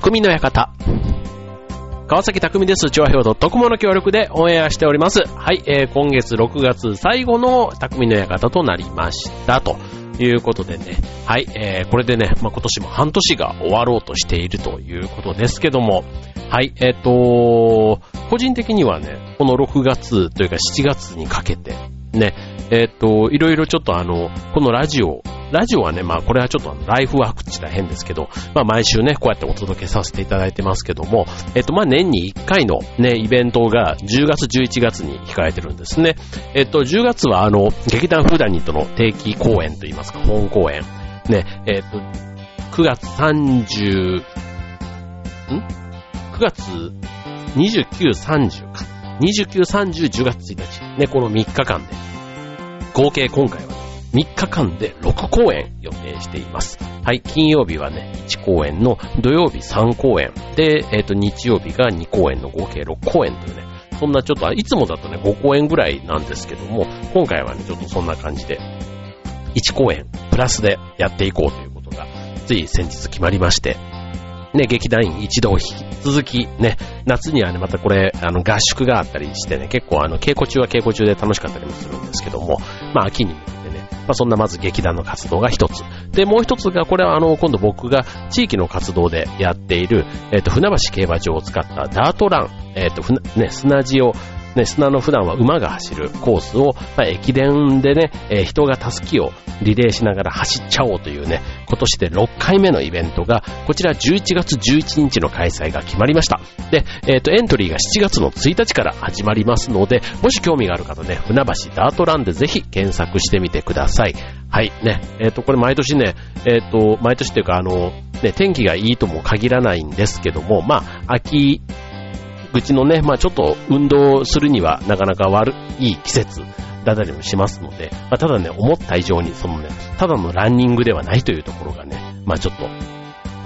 匠の館。川崎匠です。調和表 .com の協力でオンエアしております。はい、えー、今月6月最後の匠の館となりました。ということでね。はい、えー、これでね、まあ、今年も半年が終わろうとしているということですけども、はい、えっ、ー、と個人的にはね、この6月というか7月にかけて、ね、えっ、と、いろいろちょっとあの、このラジオ、ラジオはね、まあこれはちょっとライフワークって言ったら変ですけど、まあ毎週ね、こうやってお届けさせていただいてますけども、えっ、とまあ年に1回のね、イベントが10月11月に控えてるんですね。えっ、と、10月はあの、劇団フーダニットの定期公演といいますか、本公演。ね、えっ、と、9月30、ん ?9 月29、30か。29、30、10月1日。ね、この3日間で合計今回は3日間で6公演予定しています。はい、金曜日はね、1公演の土曜日3公演で、えっ、ー、と、日曜日が2公演の合計6公演というね、そんなちょっと、いつもだとね、5公演ぐらいなんですけども、今回はね、ちょっとそんな感じで、1公演プラスでやっていこうということが、つい先日決まりまして、ね、劇団員一同引き続き、ね、夏にはね、またこれ、あの、合宿があったりしてね、結構あの、稽古中は稽古中で楽しかったりもするんですけども、まあ、秋に向けてね、まあ、そんなまず劇団の活動が一つ。で、もう一つが、これはあの、今度僕が地域の活動でやっている、えっ、と、船橋競馬場を使ったダートラン、えっ、と、ね、砂地をね、砂の普段は馬が走るコースを、まあ、駅伝でね、えー、人がタスキをリレーしながら走っちゃおうというね、今年で6回目のイベントが、こちら11月11日の開催が決まりました。で、えっ、ー、と、エントリーが7月の1日から始まりますので、もし興味がある方ね、船橋ダートランでぜひ検索してみてください。はい、ね、えっ、ー、と、これ毎年ね、えっ、と、毎年っていうか、あの、ね、天気がいいとも限らないんですけども、まあ、秋口のね、まあちょっと運動するにはなかなか悪い季節だったりもしますので、まあただね、思った以上にそのね、ただのランニングではないというところがね、まあちょっと、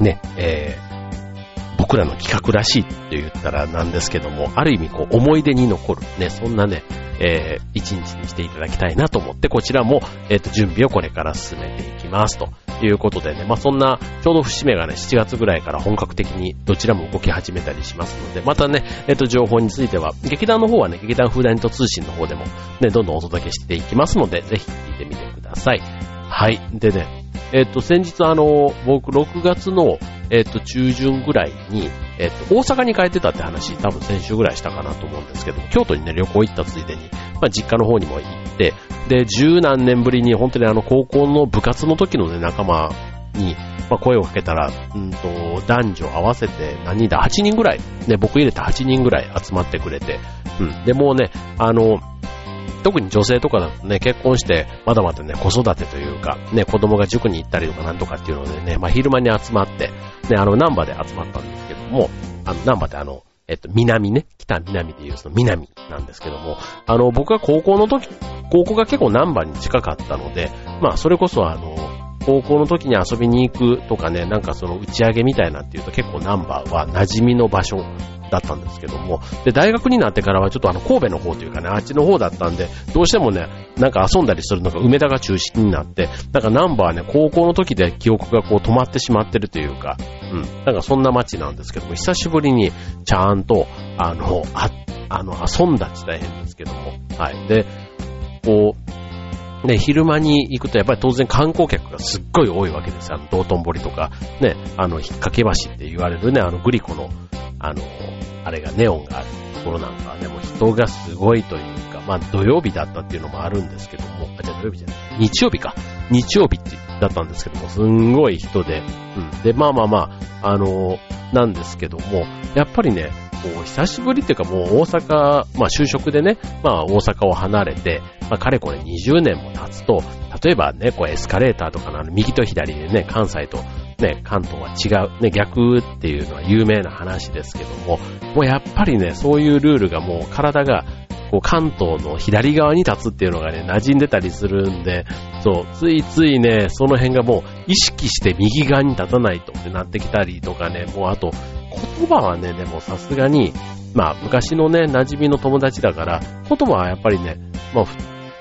ね、えー、僕らの企画らしいって言ったらなんですけども、ある意味こう思い出に残るね、そんなね、えー、一日にしていただきたいなと思って、こちらも、えっ、ー、と、準備をこれから進めていきますと。いうことでね、まあ、そんな、ちょうど節目がね、7月ぐらいから本格的にどちらも動き始めたりしますので、またね、えっ、と、情報については、劇団の方はね、劇団フーダニット通信の方でも、ね、どんどんお届けしていきますので、ぜひ聞いてみてください。はい。でね、えっ、と、先日あの、僕6月の、えっ、と、中旬ぐらいに、えっ、と、大阪に帰ってたって話、多分先週ぐらいしたかなと思うんですけど、京都にね、旅行行ったついでに、まあ、実家の方にも行って、で、十何年ぶりに本当にあの、高校の部活の時のね、仲間に、まあ、声をかけたら、うんと、男女合わせて何人だ ?8 人ぐらい。ね、僕入れて8人ぐらい集まってくれて。うん。で、もうね、あの、特に女性とかだとね、結婚して、まだまだね、子育てというか、ね、子供が塾に行ったりとかなんとかっていうのでね、まあ、昼間に集まって、ね、あの、南波で集まったんですけども、あの、南波ってあの、えっと、南ね、北南でいうその南なんですけども、あの、僕が高校の時、高校が結構南波に近かったので、まあ、それこそあの、高校の時に遊びに行くとかね、なんかその打ち上げみたいなっていうと結構ナンバーは馴染みの場所だったんですけども、で、大学になってからはちょっとあの神戸の方というかね、あっちの方だったんで、どうしてもね、なんか遊んだりするのが梅田が中心になって、なんかナンバーはね、高校の時で記憶がこう止まってしまってるというか、うん、なんかそんな街なんですけども、久しぶりにちゃんと、あの、あ、あの、遊んだって大変ですけども、はい。で、こう、ね、昼間に行くとやっぱり当然観光客がすっごい多いわけですよ。あの、道頓堀とか、ね、あの、引っ掛け橋って言われるね、あの、グリコの、あの、あれがネオンがあるところなんかはね、もう人がすごいというか、まあ土曜日だったっていうのもあるんですけども、あ、じゃあ土曜日じゃない、日曜日か。日曜日ってだったんですけども、すんごい人で、うん。で、まあまあまあ、あの、なんですけども、やっぱりね、こう、久しぶりっていうかもう大阪、まあ就職でね、まあ大阪を離れて、まあかれこれ20年も経つと、例えばね、こうエスカレーターとかのあの右と左でね、関西とね、関東は違う、ね、逆っていうのは有名な話ですけども、もうやっぱりね、そういうルールがもう体が、こう関東の左側に立つっていうのがね、馴染んでたりするんで、そう、ついついね、その辺がもう意識して右側に立たないとってなってきたりとかね、もうあと、言葉はね、でもさすがに、まあ昔のね、馴染みの友達だから、言葉はやっぱりね、まあ、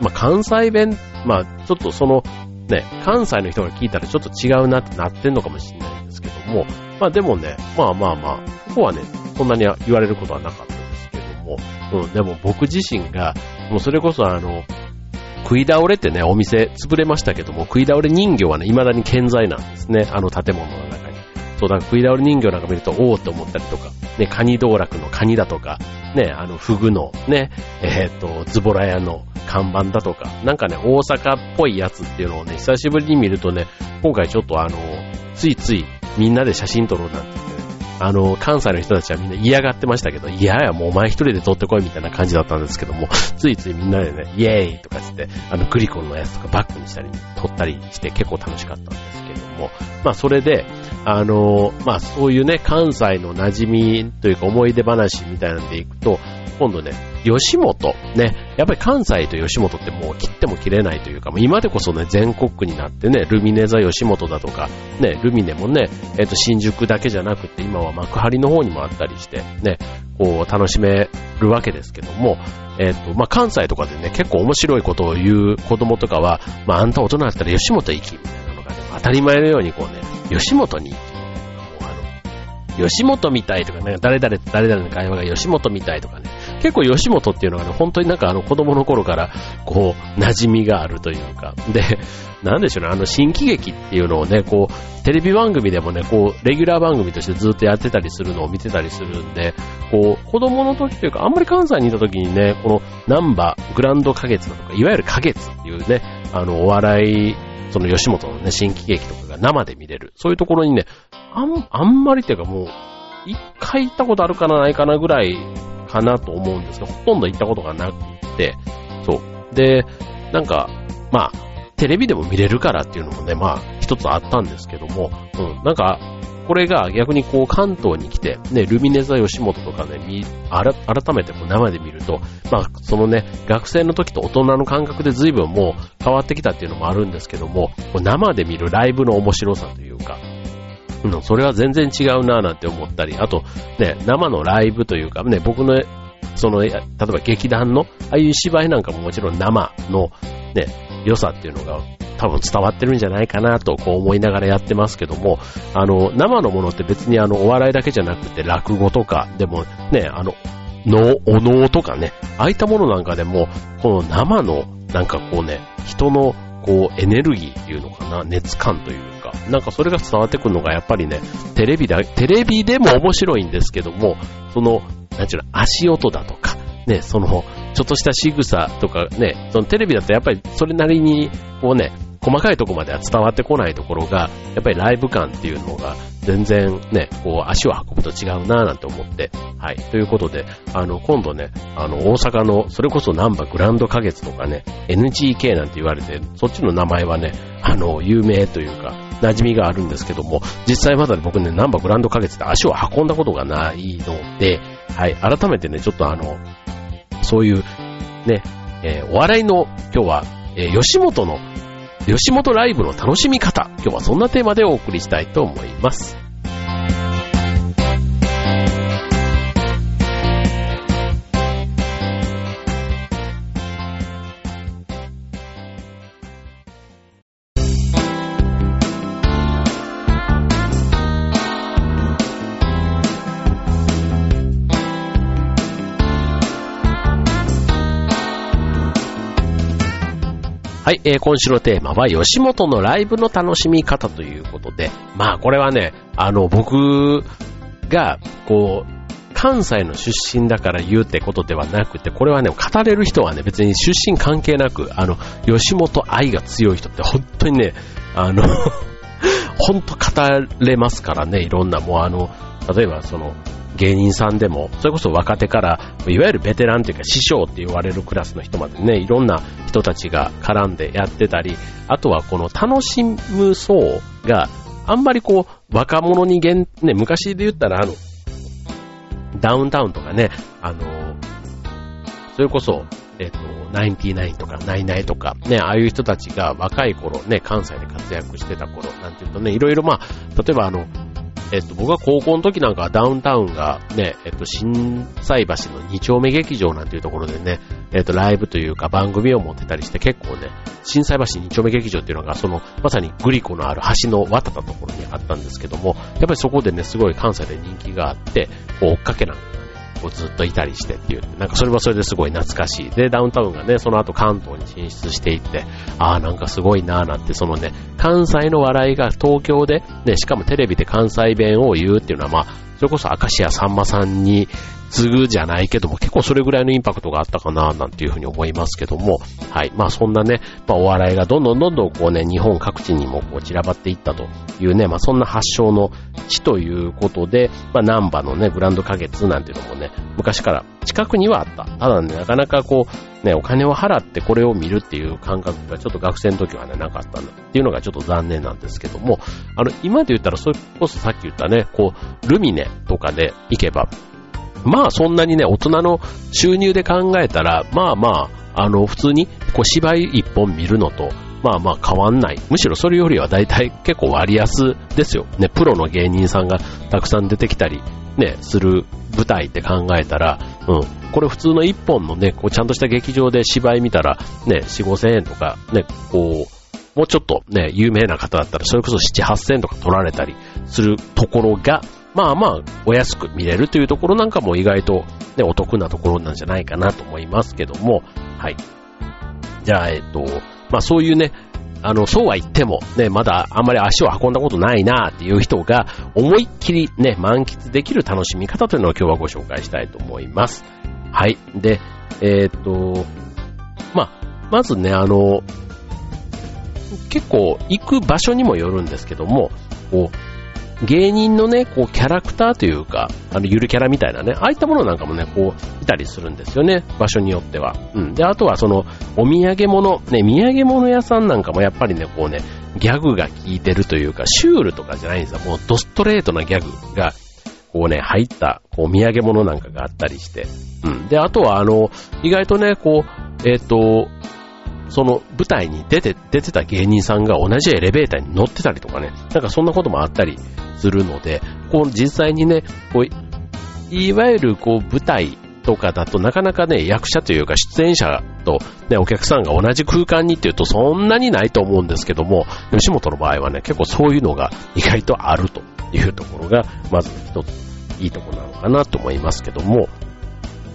まあ、関西弁、まあちょっとその、ね、関西の人が聞いたらちょっと違うなってなってんのかもしれないんですけども、まあでもね、まあまあまあ、ここはね、そんなに言われることはなかった、うん、でも僕自身が、もうそれこそあの、食い倒れってね、お店潰れましたけども、食い倒れ人形はね、未だに健在なんですね、あの建物の中に。そうだから、食い倒れ人形なんか見ると、おおって思ったりとか、ね、カニ道楽のカニだとか、ね、あの、フグの、ね、えっ、と、ズボラ屋の看板だとか、なんかね、大阪っぽいやつっていうのをね、久しぶりに見るとね、今回ちょっとあの、ついついみんなで写真撮ろうなんて、あの、関西の人たちはみんな嫌がってましたけど、いややもうお前一人で撮ってこいみたいな感じだったんですけども、ついついみんなでね、イエーイとかつって、あの、グリコンのやつとかバックにしたり、撮ったりして結構楽しかったんですけども、まあそれで、あの、まあそういうね、関西の馴染みというか思い出話みたいなんでいくと、今度ね、吉本、ね、やっぱり関西と吉本ってもう切っても切れないというか、今でこそね、全国区になってね、ルミネ座吉本だとか、ね、ルミネもね、えっ、ー、と、新宿だけじゃなくて、今は幕張の方にもあったりして、ね、こう、楽しめるわけですけども、えっ、ー、と、まあ、関西とかでね、結構面白いことを言う子供とかは、まあ、あんた大人だったら吉本行き、みたいなのがね、当たり前のようにこうね、吉本に行き、吉本みたいとかね、誰々と誰々の会話が吉本みたいとかね、結構吉本っていうのがね、本当になんかあの子供の頃から、こう、馴染みがあるというか、で、なんでしょうね、あの新喜劇っていうのをね、こう、テレビ番組でもね、こう、レギュラー番組としてずっとやってたりするのを見てたりするんで、こう、子供の時というか、あんまり関西にいた時にね、この、ナンバー、グランド花月だとか、いわゆる花月っていうね、あの、お笑い、その吉本のね、新喜劇とかが生で見れる。そういうところにね、あん、あんまりっていうかもう、一回行ったことあるかなないかなぐらいかなと思うんですけど、ほとんど行ったことがなくて、そう。で、なんか、まあ、テレビでも見れるからっていうのもね、まあ、一つあったんですけども、うん、なんか、これが逆にこう関東に来て、ね、ルミネ座吉本とかね、み、改めてこう生で見ると、まあ、そのね、学生の時と大人の感覚で随分もう変わってきたっていうのもあるんですけども、こう生で見るライブの面白さというか、うん、それは全然違うなぁなんて思ったり、あと、ね、生のライブというか、ね、僕の、その、例えば劇団の、ああいう芝居なんかももちろん生の、ね、良さっていうのが多分伝わってるんじゃないかなとこう思いながらやってますけども、あの、生のものって別にあの、お笑いだけじゃなくて落語とかでもね、あの、の、お能とかね、ああいったものなんかでも、この生の、なんかこうね、人のこう、エネルギーっていうのかな、熱感というか、なんかそれが伝わってくるのがやっぱりね、テレビだ、テレビでも面白いんですけども、その、なんちゅうの、足音だとか、ね、その、ちょっとした仕草とかね、そのテレビだとやっぱりそれなりに、こうね、細かいとこまでは伝わってこないところが、やっぱりライブ感っていうのが全然ね、こう足を運ぶと違うなぁなんて思って、はい。ということで、あの、今度ね、あの、大阪の、それこそナンバグランド花月とかね、NGK なんて言われて、そっちの名前はね、あの、有名というか、馴染みがあるんですけども、実際まだ僕ね、ナンバーグランド花月って足を運んだことがないので、はい。改めてね、ちょっとあの、そういう、ね、えー、お笑いの、今日は、えー、吉本の吉本ライブの楽しみ方。今日はそんなテーマでお送りしたいと思います。はい、えー、今週のテーマは吉本のライブの楽しみ方ということで、まあこれはね、あの僕が、こう、関西の出身だから言うってことではなくて、これはね、語れる人はね、別に出身関係なく、あの、吉本愛が強い人って本当にね、あの 本当語れますからね、いろんな、もうあの、例えばその、芸人さんでも、それこそ若手から、いわゆるベテランというか師匠って言われるクラスの人までね、いろんな人たちが絡んでやってたり、あとはこの楽しむ層があんまりこう、若者に限、ね、昔で言ったらあの、ダウンタウンとかね、あの、それこそ、えっ、と、ナインティナインとかナイナイとか、ね、ああいう人たちが若い頃ね、関西で活躍してた頃なんていうとね、いろいろまあ、例えばあの、えっと、僕は高校の時なんかダウンタウンがね、えっと、新斎橋の二丁目劇場なんていうところでね、えっと、ライブというか番組を持ってたりして結構ね、新斎橋二丁目劇場っていうのがその、まさにグリコのある橋の渡ったところにあったんですけども、やっぱりそこでね、すごい関西で人気があって、追っかけなんかこうずっといたりしてっていう、なんかそれはそれですごい懐かしい。で、ダウンタウンがね、その後関東に進出していって、ああ、なんかすごいなーなんて、そのね、関西の笑いが東京で、ね、しかもテレビで関西弁を言うっていうのは、まあ、それこそ明石家さんまさんに継ぐじゃないけども、結構それぐらいのインパクトがあったかな、なんていうふうに思いますけども、はい。まあそんなね、まあお笑いがどんどんどんどんこうね、日本各地にもこう散らばっていったというね、まあそんな発祥の地ということで、まあ南波のね、グランド花月なんていうのもね、昔から近くにはあった。ただね、なかなかこう、ね、お金を払ってこれを見るっていう感覚がちょっと学生の時はね、なかったんだっていうのがちょっと残念なんですけども、あの、今で言ったらそれこそさっき言ったね、こう、ルミネとかで行けば、まあそんなにね、大人の収入で考えたら、まあまあ、あの、普通にこう芝居一本見るのと、まあまあ変わんない。むしろそれよりは大体結構割安ですよ。ね、プロの芸人さんがたくさん出てきたり、ね、する舞台って考えたら、うん、これ普通の一本のね、こうちゃんとした劇場で芝居見たら、ね、4、5千円とか、ね、こう、もうちょっとね、有名な方だったら、それこそ7、8千円とか取られたりするところが、まあまあ、お安く見れるというところなんかも意外と、ね、お得なところなんじゃないかなと思いますけども、はい。じゃあ、えっと、まあそういうね、あの、そうは言っても、ね、まだあんまり足を運んだことないなっていう人が、思いっきりね、満喫できる楽しみ方というのを今日はご紹介したいと思います。はい。で、えっ、と、まあ、まずね、あの、結構行く場所にもよるんですけども、こう、芸人のね、こう、キャラクターというか、あの、ゆるキャラみたいなね、ああいったものなんかもね、こう、いたりするんですよね、場所によっては。うん。で、あとはその、お土産物、ね、土産物屋さんなんかもやっぱりね、こうね、ギャグが効いてるというか、シュールとかじゃないんですよ。もう、ドストレートなギャグが、こうね、入った、こう、土産物なんかがあったりして。うん。で、あとは、あの、意外とね、こう、えっ、ー、と、その舞台に出て、出てた芸人さんが同じエレベーターに乗ってたりとかね、なんかそんなこともあったりするので、こう実際にね、こう、いわゆるこう舞台とかだとなかなかね、役者というか出演者とね、お客さんが同じ空間にっていうとそんなにないと思うんですけども、吉本の場合はね、結構そういうのが意外とあるというところが、まず一ついいところなのかなと思いますけども、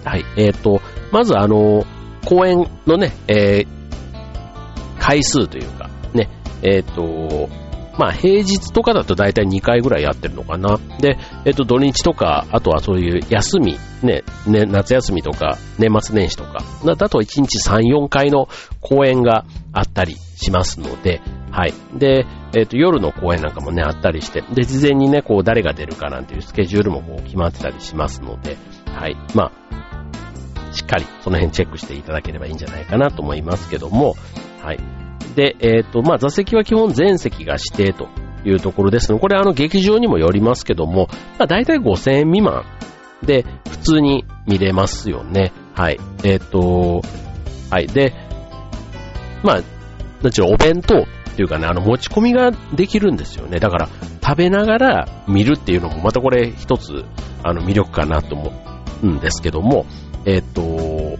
はい、えっ、ー、と、まずあの、公演のね、えー、回数というか、ね、えっ、ー、と、まあ平日とかだと大体2回ぐらいやってるのかな。で、えっ、と土日とか、あとはそういう休み、ね、ね、夏休みとか、年末年始とか、だと1日3、4回の公演があったりしますので、はい。で、えっ、と、夜の公演なんかもね、あったりして、で、事前にね、こう、誰が出るかなんていうスケジュールもこう、決まってたりしますので、はい。まあ、しっかりその辺チェックしていただければいいんじゃないかなと思いますけども、はい。で、えっ、ー、と、まあ、座席は基本全席が指定というところですので、これあの劇場にもよりますけども、まあ、大体5000円未満で普通に見れますよね。はい。えっ、ー、と、はい。で、まあ、なんちゅうお弁当っていうかね、あの持ち込みができるんですよね。だから食べながら見るっていうのもまたこれ一つあの魅力かなと思うんですけども、えっ、ー、と、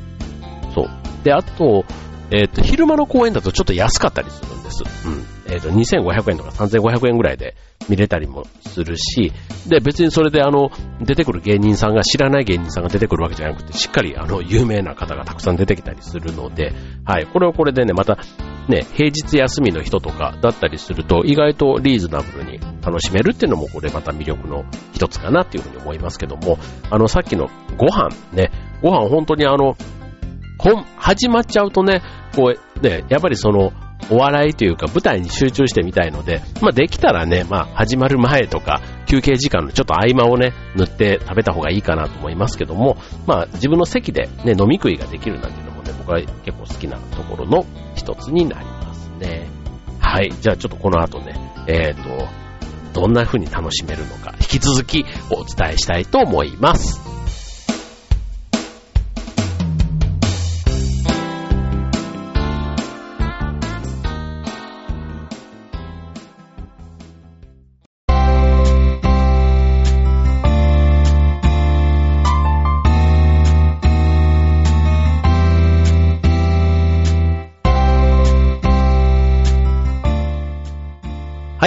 そう。で、あと、えっ、ー、と、昼間の公演だとちょっと安かったりするんです。うん。えっ、ー、と、2500円とか3500円ぐらいで見れたりもするし、で、別にそれであの、出てくる芸人さんが、知らない芸人さんが出てくるわけじゃなくて、しっかりあの、有名な方がたくさん出てきたりするので、はい、これはこれでね、また、ね、平日休みの人とかだったりすると、意外とリーズナブルに楽しめるっていうのも、これまた魅力の一つかなっていうふうに思いますけども、あの、さっきのご飯ね、ご飯本当にあの、本、始まっちゃうとね、こう、ね、やっぱりその、お笑いというか舞台に集中してみたいので、まあできたらね、まあ始まる前とか休憩時間のちょっと合間をね、塗って食べた方がいいかなと思いますけども、まあ自分の席でね、飲み食いができるなんていうのもね、僕は結構好きなところの一つになりますね。はい。じゃあちょっとこの後ね、えっ、ー、と、どんな風に楽しめるのか、引き続きお伝えしたいと思います。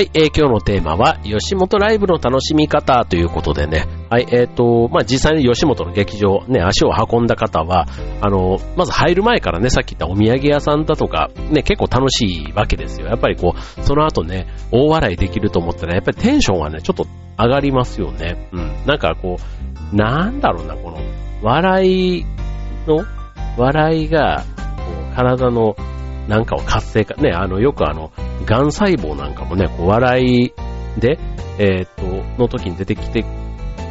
はい、えー、今日のテーマは、吉本ライブの楽しみ方ということでね、はい、えっ、ー、と、まあ、実際に吉本の劇場、ね、足を運んだ方は、あの、まず入る前からね、さっき言ったお土産屋さんだとか、ね、結構楽しいわけですよ。やっぱりこう、その後ね、大笑いできると思ったら、やっぱりテンションはね、ちょっと上がりますよね。うん。なんかこう、なんだろうな、この、笑いの、笑いが、こう、体の、なんかを活性化、ね、あの、よくあの、癌細胞なんかもね、こう笑いで、えー、っと、の時に出てきて、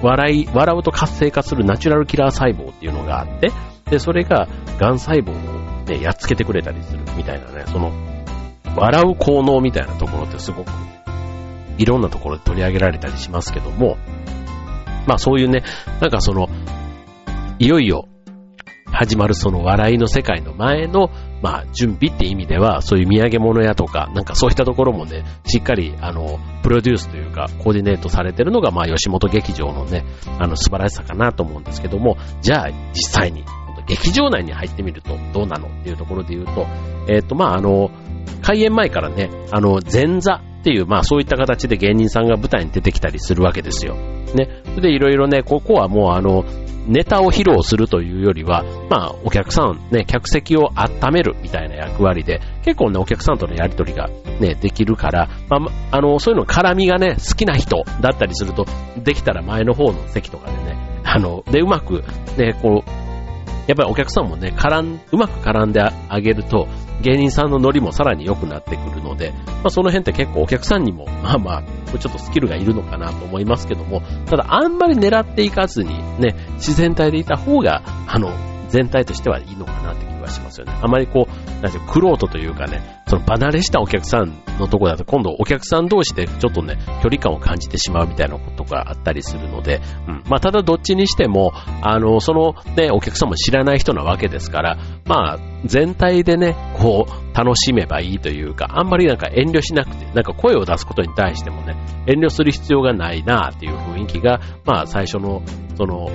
笑い、笑うと活性化するナチュラルキラー細胞っていうのがあって、で、それが癌細胞をね、やっつけてくれたりするみたいなね、その、笑う効能みたいなところってすごく、いろんなところで取り上げられたりしますけども、まあそういうね、なんかその、いよいよ始まるその笑いの世界の前の、まあ、準備って意味では、そういう土産物屋とか、なんかそういったところもね、しっかり、あの、プロデュースというか、コーディネートされてるのが、まあ、吉本劇場のね、あの、素晴らしさかなと思うんですけども、じゃあ、実際に、劇場内に入ってみるとどうなのっていうところで言うと、えっ、ー、と、まあ、あの、開演前からね、あの、前座っていう、まあそういった形で芸人さんが舞台に出てきたりするわけですよ。ね。で、いろいろね、ここはもうあの、ネタを披露するというよりは、まあ、お客さん、ね、客席を温めるみたいな役割で、結構ね、お客さんとのやりとりがね、できるから、まあ、あの、そういうの絡みがね、好きな人だったりすると、できたら前の方の席とかでね、あの、で、うまく、ね、こう、やっぱりお客さんもね、絡ん、うまく絡んであげると、芸人さんのノリもさらに良くなってくるので、まあその辺って結構お客さんにも、まあまあ、ちょっとスキルがいるのかなと思いますけども、ただあんまり狙っていかずにね、自然体でいた方が、あの、全体としてはいいのかなってしますよね。あまりこう、なんていうクロートというかね、その離れしたお客さんのとこだと今度お客さん同士でちょっとね、距離感を感じてしまうみたいなことがあったりするので、うん。まあ、ただどっちにしても、あの、そのね、お客さんも知らない人なわけですから、まあ、全体でね、こう、楽しめばいいというか、あんまりなんか遠慮しなくて、なんか声を出すことに対してもね、遠慮する必要がないなっていう雰囲気が、まあ、最初の、その、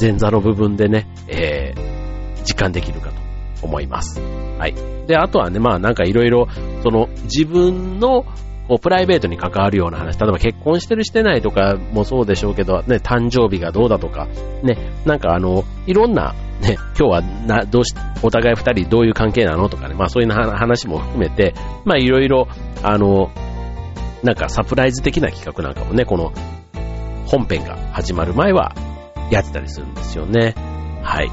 前座の部分でね、えー、実感できるかと思います。はい。で、あとはね、まあなんかいろいろ、その自分のこうプライベートに関わるような話、例えば結婚してるしてないとかもそうでしょうけど、ね、誕生日がどうだとか、ね、なんかあの、いろんな、ね、今日はな、どうし、お互い二人どういう関係なのとかね、まあそういう話も含めて、まあいろいろ、あの、なんかサプライズ的な企画なんかもね、この本編が始まる前はやってたりするんですよね。はい。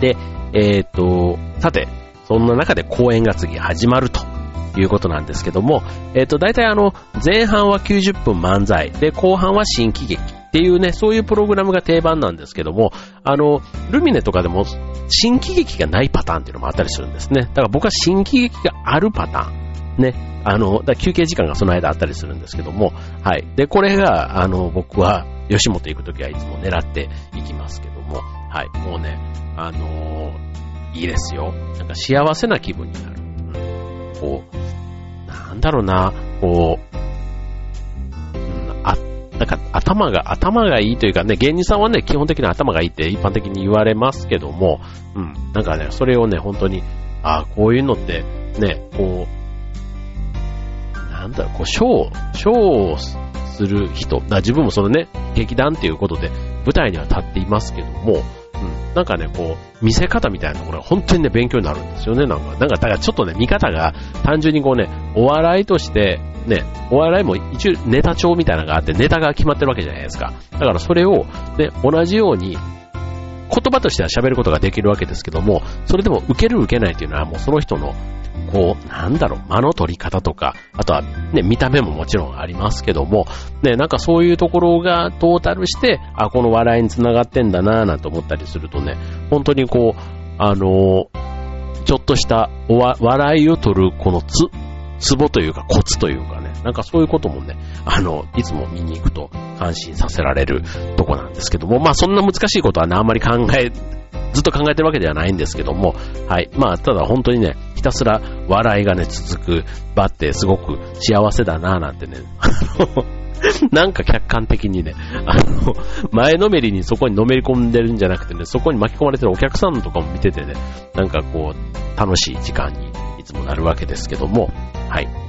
で、えっ、と、さて、そんな中で公演が次始まるということなんですけども、えっ、ー、と、大体あの、前半は90分漫才、で、後半は新喜劇っていうね、そういうプログラムが定番なんですけども、あの、ルミネとかでも新喜劇がないパターンっていうのもあったりするんですね。だから僕は新喜劇があるパターン。ね。あの、だ休憩時間がその間あったりするんですけども、はい。で、これが、あの、僕は、吉本行くときはいつも狙っていきますけども、はい。もうね、あのー、いいですよ。なんか幸せな気分になる。うん、こう、なんだろうな、こう、なんか頭が、頭がいいというかね、芸人さんはね、基本的に頭がいいって一般的に言われますけども、うん、なんかね、それをね、本当に、ああ、こういうのって、ね、こう、なんだろう、こう、ショー、ショーをする人、だ自分もそのね、劇団っていうことで舞台には立っていますけども、うん。なんかね、こう、見せ方みたいなところが本当にね、勉強になるんですよね、なんか。なんか、だからちょっとね、見方が単純にこうね、お笑いとして、ね、お笑いも一応ネタ帳みたいなのがあって、ネタが決まってるわけじゃないですか。だからそれを、ね、同じように、言葉としては喋ることができるわけですけども、それでも受ける受けないっていうのはもうその人のこう、なんだろう、間の取り方とか、あとはね、見た目ももちろんありますけども、ね、なんかそういうところがトータルして、あ、この笑いにつながってんだなぁなんて思ったりするとね、本当にこう、あのちょっとしたおわ笑いを取るこのつ、ツボというかコツというか、なんかそういうこともね、あの、いつも見に行くと感心させられるとこなんですけども、まあそんな難しいことはね、あんまり考えずっと考えてるわけではないんですけども、はい。まあ、ただ本当にね、ひたすら笑いがね、続く場ってすごく幸せだなぁなんてね、なんか客観的にね、あの、前のめりにそこにのめり込んでるんじゃなくてね、そこに巻き込まれてるお客さんとかも見ててね、なんかこう、楽しい時間にいつもなるわけですけども、はい。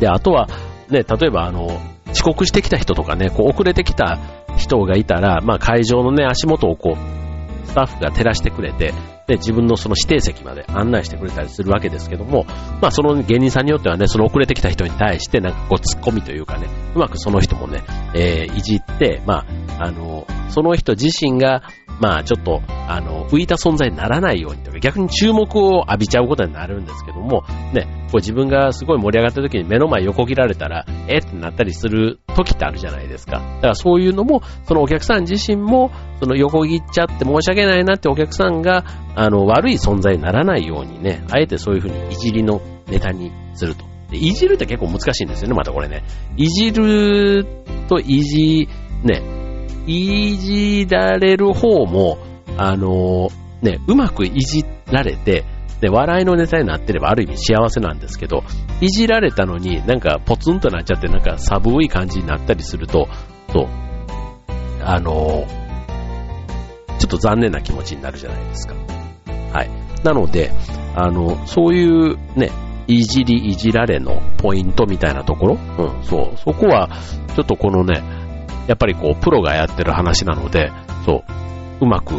で、あとは、ね、例えばあの、遅刻してきた人とかね、こう遅れてきた人がいたら、まあ会場のね、足元をこう、スタッフが照らしてくれて、で、自分のその指定席まで案内してくれたりするわけですけども、まあその芸人さんによってはね、その遅れてきた人に対してなんかこう突っ込みというかね、うまくその人もね、えー、いじって、まあ、あの、その人自身がまあちょっと、あの、浮いた存在にならないようにとか、逆に注目を浴びちゃうことになるんですけども、ね、こう自分がすごい盛り上がった時に目の前横切られたら、えっ？てなったりする時ってあるじゃないですか。だからそういうのも、そのお客さん自身も、その横切っちゃって申し訳ないなってお客さんが、あの、悪い存在にならないようにね、あえてそういうふうにいじりのネタにすると。でいじるって結構難しいんですよね、またこれね。いじるといじ、ね、いじられる方も、あのー、ね、うまくいじられて、で、笑いのネタになってればある意味幸せなんですけど、いじられたのになんかポツンとなっちゃってなんか寒い感じになったりすると、そう、あのー、ちょっと残念な気持ちになるじゃないですか。はい。なので、あの、そういうね、いじりいじられのポイントみたいなところ、うん、そう、そこは、ちょっとこのね、やっぱりこう、プロがやってる話なので、そう、うまく、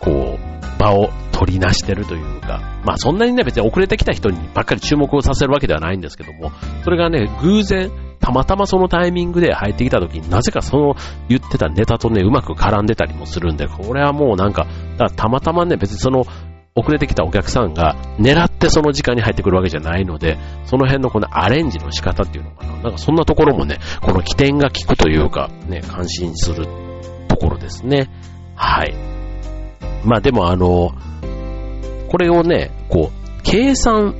こう、場を取りなしてるというか、まあそんなにね、別に遅れてきた人にばっかり注目をさせるわけではないんですけども、それがね、偶然、たまたまそのタイミングで入ってきた時になぜかその言ってたネタとね、うまく絡んでたりもするんで、これはもうなんか、だたまたまね、別にその遅れてきたお客さんが狙ってその時間に入ってくるわけじゃないので、その辺のこのアレンジの仕方っていうのかな。なんかそんなところもね、この起点が効くというか、ね、感心するところですね。はい。まあでもあの、これをね、こう、計算、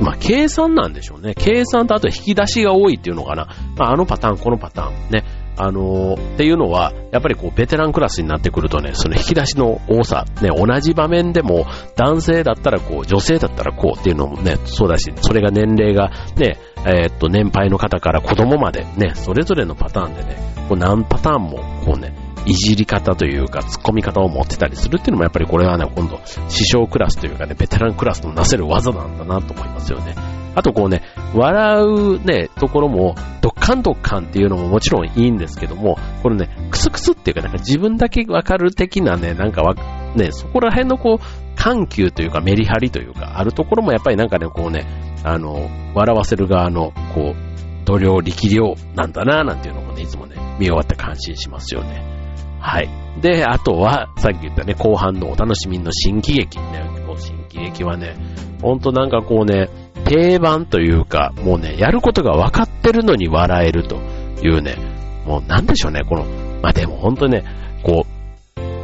まあ計算なんでしょうね。計算とあと引き出しが多いっていうのかな。まああのパターン、このパターン、ね。あのー、っていうのは、やっぱりこう、ベテランクラスになってくるとね、その引き出しの多さ、ね、同じ場面でも、男性だったらこう、女性だったらこうっていうのもね、そうだし、それが年齢がね、えー、っと、年配の方から子供までね、それぞれのパターンでね、こう何パターンもこうね、いじり方というか、突っ込み方を持ってたりするっていうのもやっぱりこれはね、今度、師匠クラスというかね、ベテランクラスのなせる技なんだなと思いますよね。あとこうね、笑うね、ところも、ドッカンドッカンっていうのももちろんいいんですけども、これね、クスクスっていうか、なんか自分だけわかる的なね、なんかわ、ね、そこら辺のこう、緩急というかメリハリというか、あるところもやっぱりなんかね、こうね、あの、笑わせる側の、こう、度量、力量なんだな、なんていうのもね、いつもね、見終わって感心しますよね。はい。で、あとは、さっき言ったね、後半のお楽しみの新喜劇。ね、こう新喜劇はね、ほんとなんかこうね、定番というか、もうね、やることが分かってるのに笑えるというね、もうなんでしょうね、この、まあでも本当ね、こう、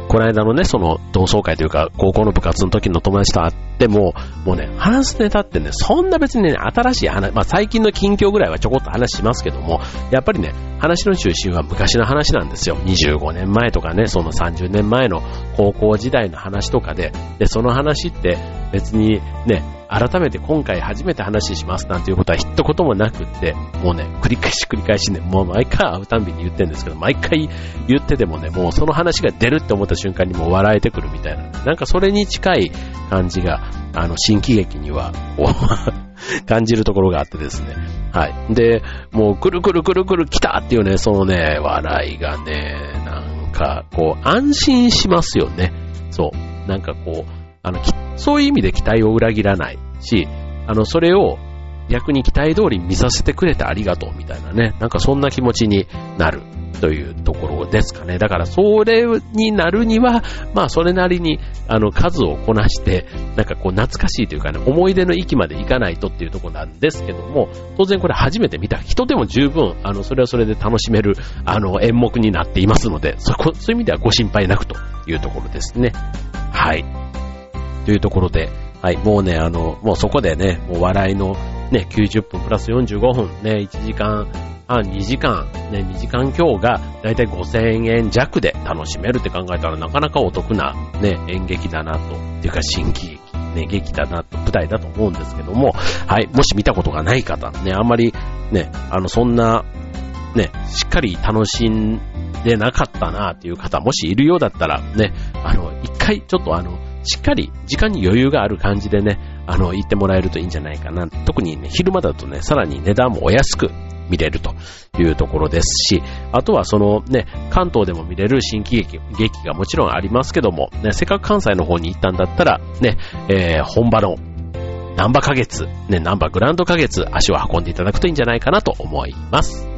この間のね、その同窓会というか、高校の部活の時の友達と会っても、もうね、話すネタってね、そんな別にね、新しい話、まあ最近の近況ぐらいはちょこっと話しますけども、やっぱりね、話の中心は昔の話なんですよ。25年前とかね、その30年前の高校時代の話とかで、で、その話って別にね、改めて今回初めて話しますなんていうことは一言もなくって、もうね、繰り返し繰り返しね、もう毎回会うたんびに言ってるんですけど、毎回言っててもね、もうその話が出るって思った瞬間にもう笑えてくるみたいな、なんかそれに近い感じが、あの、新喜劇には、感じるところがあってですね。はい。で、もう、くるくるくるくる来たっていうね、そのね、笑いがね、なんか、こう、安心しますよね。そう。なんかこう、あの、そういう意味で期待を裏切らないし、あの、それを逆に期待通り見させてくれてありがとうみたいなね、なんかそんな気持ちになるというところですかね。だからそれになるには、まあそれなりにあの数をこなして、なんかこう懐かしいというかね、思い出の域まで行かないとっていうところなんですけども、当然これ初めて見た人でも十分、あの、それはそれで楽しめる、あの、演目になっていますので、そこ、そういう意味ではご心配なくというところですね。はい。というところで、はい、もうね、あの、もうそこでね、もう笑いのね、90分プラス45分、ね、1時間半、2時間、ね、2時間強がだいたい5000円弱で楽しめるって考えたらなかなかお得なね、演劇だなと、っていうか新喜劇、ね、劇だなと、舞台だと思うんですけども、はい、もし見たことがない方、ね、あんまりね、あの、そんな、ね、しっかり楽しんでなかったなっていう方、もしいるようだったら、ね、あの、一回ちょっとあの、しっかり時間に余裕がある感じでね、あの、行ってもらえるといいんじゃないかな。特にね、昼間だとね、さらに値段もお安く見れるというところですし、あとはそのね、関東でも見れる新喜劇、劇がもちろんありますけども、ね、せっかく関西の方に行ったんだったら、ね、えー、本場のナンバ花月、ね、ナンバグランド花月、足を運んでいただくといいんじゃないかなと思います。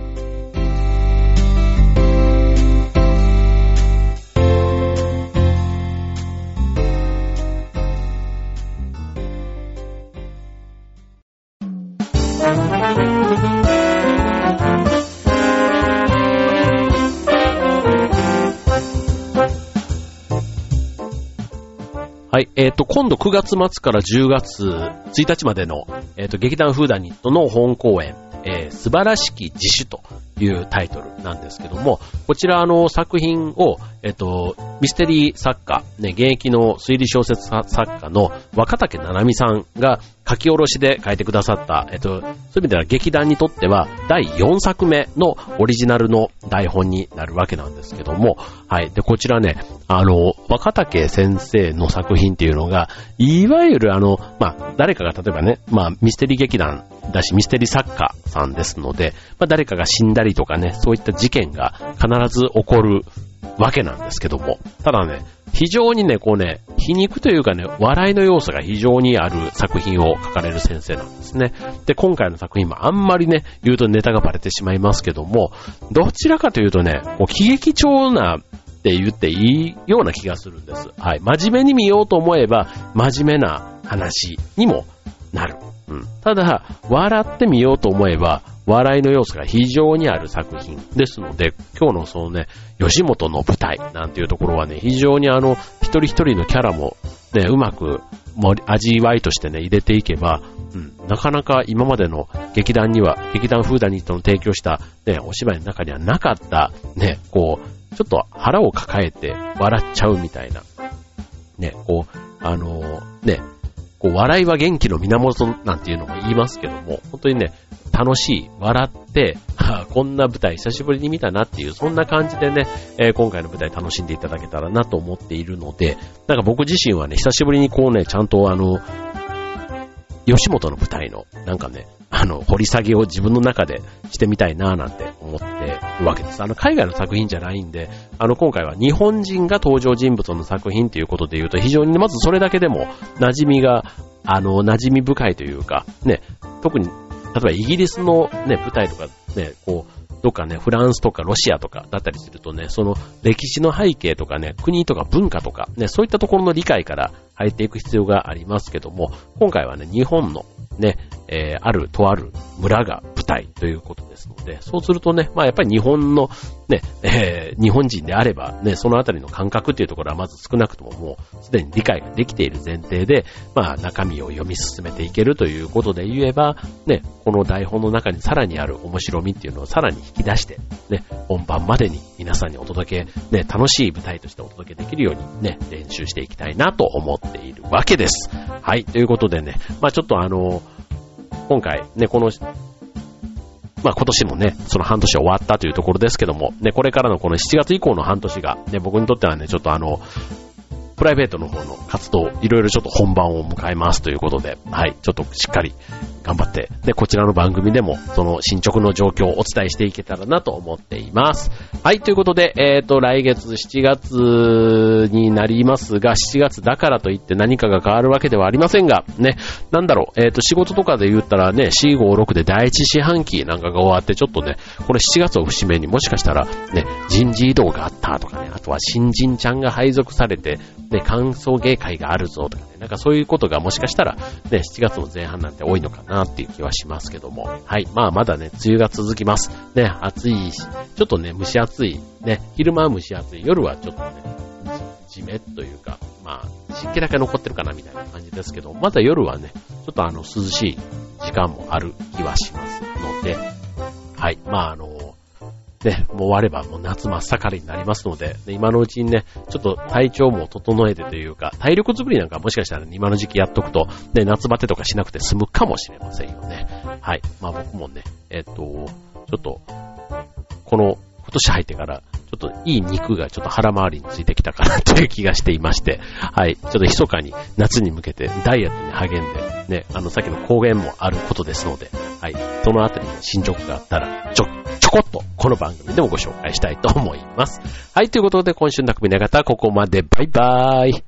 はい。えっ、ー、と、今度9月末から10月1日までの、えっ、ー、と、劇団フーダニットの本公演、えー、素晴らしき自主というタイトルなんですけども、こちらの作品を、えっ、と、ミステリー作家、ね、現役の推理小説作家の若竹七海さんが書き下ろしで書いてくださった、えっと、そういう意味では劇団にとっては第4作目のオリジナルの台本になるわけなんですけども、はい。で、こちらね、あの、若竹先生の作品っていうのが、いわゆるあの、まあ、誰かが例えばね、まあ、ミステリー劇団だし、ミステリー作家さんですので、まあ、誰かが死んだりとかね、そういった事件が必ず起こるわけなんですけども、ただね、非常にね、こうね、皮肉というかね、笑いの要素が非常にある作品を書かれる先生なんですね。で、今回の作品もあんまりね、言うとネタがバレてしまいますけども、どちらかというとね、こう喜劇調なって言っていいような気がするんです。はい。真面目に見ようと思えば、真面目な話にもなる。うん。ただ、笑ってみようと思えば、笑いの要素が非常にある作品ですので、今日のそのね、吉本の舞台なんていうところはね、非常にあの、一人一人のキャラもね、うまく味わいとしてね、入れていけば、うん、なかなか今までの劇団には、劇団フーダニットの提供したね、お芝居の中にはなかった、ね、こう、ちょっと腹を抱えて笑っちゃうみたいな、ね、こう、あのー、ね、こう、笑いは元気の源なんていうのも言いますけども、本当にね、楽しい、笑って、こんな舞台久しぶりに見たなっていう、そんな感じでね、えー、今回の舞台楽しんでいただけたらなと思っているので、なんか僕自身はね、久しぶりにこうね、ちゃんとあの、吉本の舞台の、なんかね、あの、掘り下げを自分の中でしてみたいななんて思っているわけです。あの、海外の作品じゃないんで、あの、今回は日本人が登場人物の作品ということで言うと、非常にねまずそれだけでも馴染みが、あの、馴染み深いというか、ね、特に例えばイギリスのね、舞台とかね、こう、どっかね、フランスとかロシアとかだったりするとね、その歴史の背景とかね、国とか文化とかね、そういったところの理解から入っていく必要がありますけども、今回はね、日本のね、えー、ある、とある村が舞台ということですので、そうするとね、まあやっぱり日本のね、えー、日本人であればね、そのあたりの感覚っていうところはまず少なくとももうすでに理解ができている前提で、まあ中身を読み進めていけるということで言えば、ね、この台本の中にさらにある面白みっていうのをさらに引き出して、ね、本番までに皆さんにお届け、ね、楽しい舞台としてお届けできるようにね、練習していきたいなと思っているわけです。はい、ということでね、まあちょっとあの、今回ね、この、まあ今年もね、その半年終わったというところですけども、ね、これからのこの7月以降の半年が、ね、僕にとってはね、ちょっとあの、プライベートの方の活動、いろいろちょっと本番を迎えますということで、はい、ちょっとしっかり頑張って、で、こちらの番組でも、その進捗の状況をお伝えしていけたらなと思っています。はい、ということで、えっ、ー、と、来月7月になりますが、7月だからといって何かが変わるわけではありませんが、ね、なんだろう、えっ、ー、と、仕事とかで言ったらね、456で第一四半期なんかが終わって、ちょっとね、これ7月を節目にもしかしたら、ね、人事異動があったとかね、あとは新人ちゃんが配属されて、ね、歓送迎会があるぞとかね、なんかそういうことがもしかしたら、ね、7月の前半なんて多いのかなっていう気はしますけども。はい。まあまだね、梅雨が続きます。ね、暑いし、ちょっとね、蒸し暑い。ね、昼間は蒸し暑い。夜はちょっとね、じめというか、まあ、湿気だけ残ってるかなみたいな感じですけど、まだ夜はね、ちょっとあの、涼しい時間もある気はしますので、はい。まああの、ね、もう終わればもう夏真っ盛りになりますので、ね、今のうちにね、ちょっと体調も整えてというか、体力作りなんかもしかしたら、ね、今の時期やっとくと、ね、夏バテとかしなくて済むかもしれませんよね。はい。まあ僕もね、えっと、ちょっと、この、今年入ってから、ちょっといい肉がちょっと腹回りについてきたかなという気がしていまして、はい、ちょっと密かに夏に向けてダイエットに励んで、ね、あの、さっきの公言もあることですので、はい、そのあたりに進捗があったら、ちょ、ちょこっとこの番組でもご紹介したいと思います。はい、ということで今週の匠の方はここまで。バイバーイ。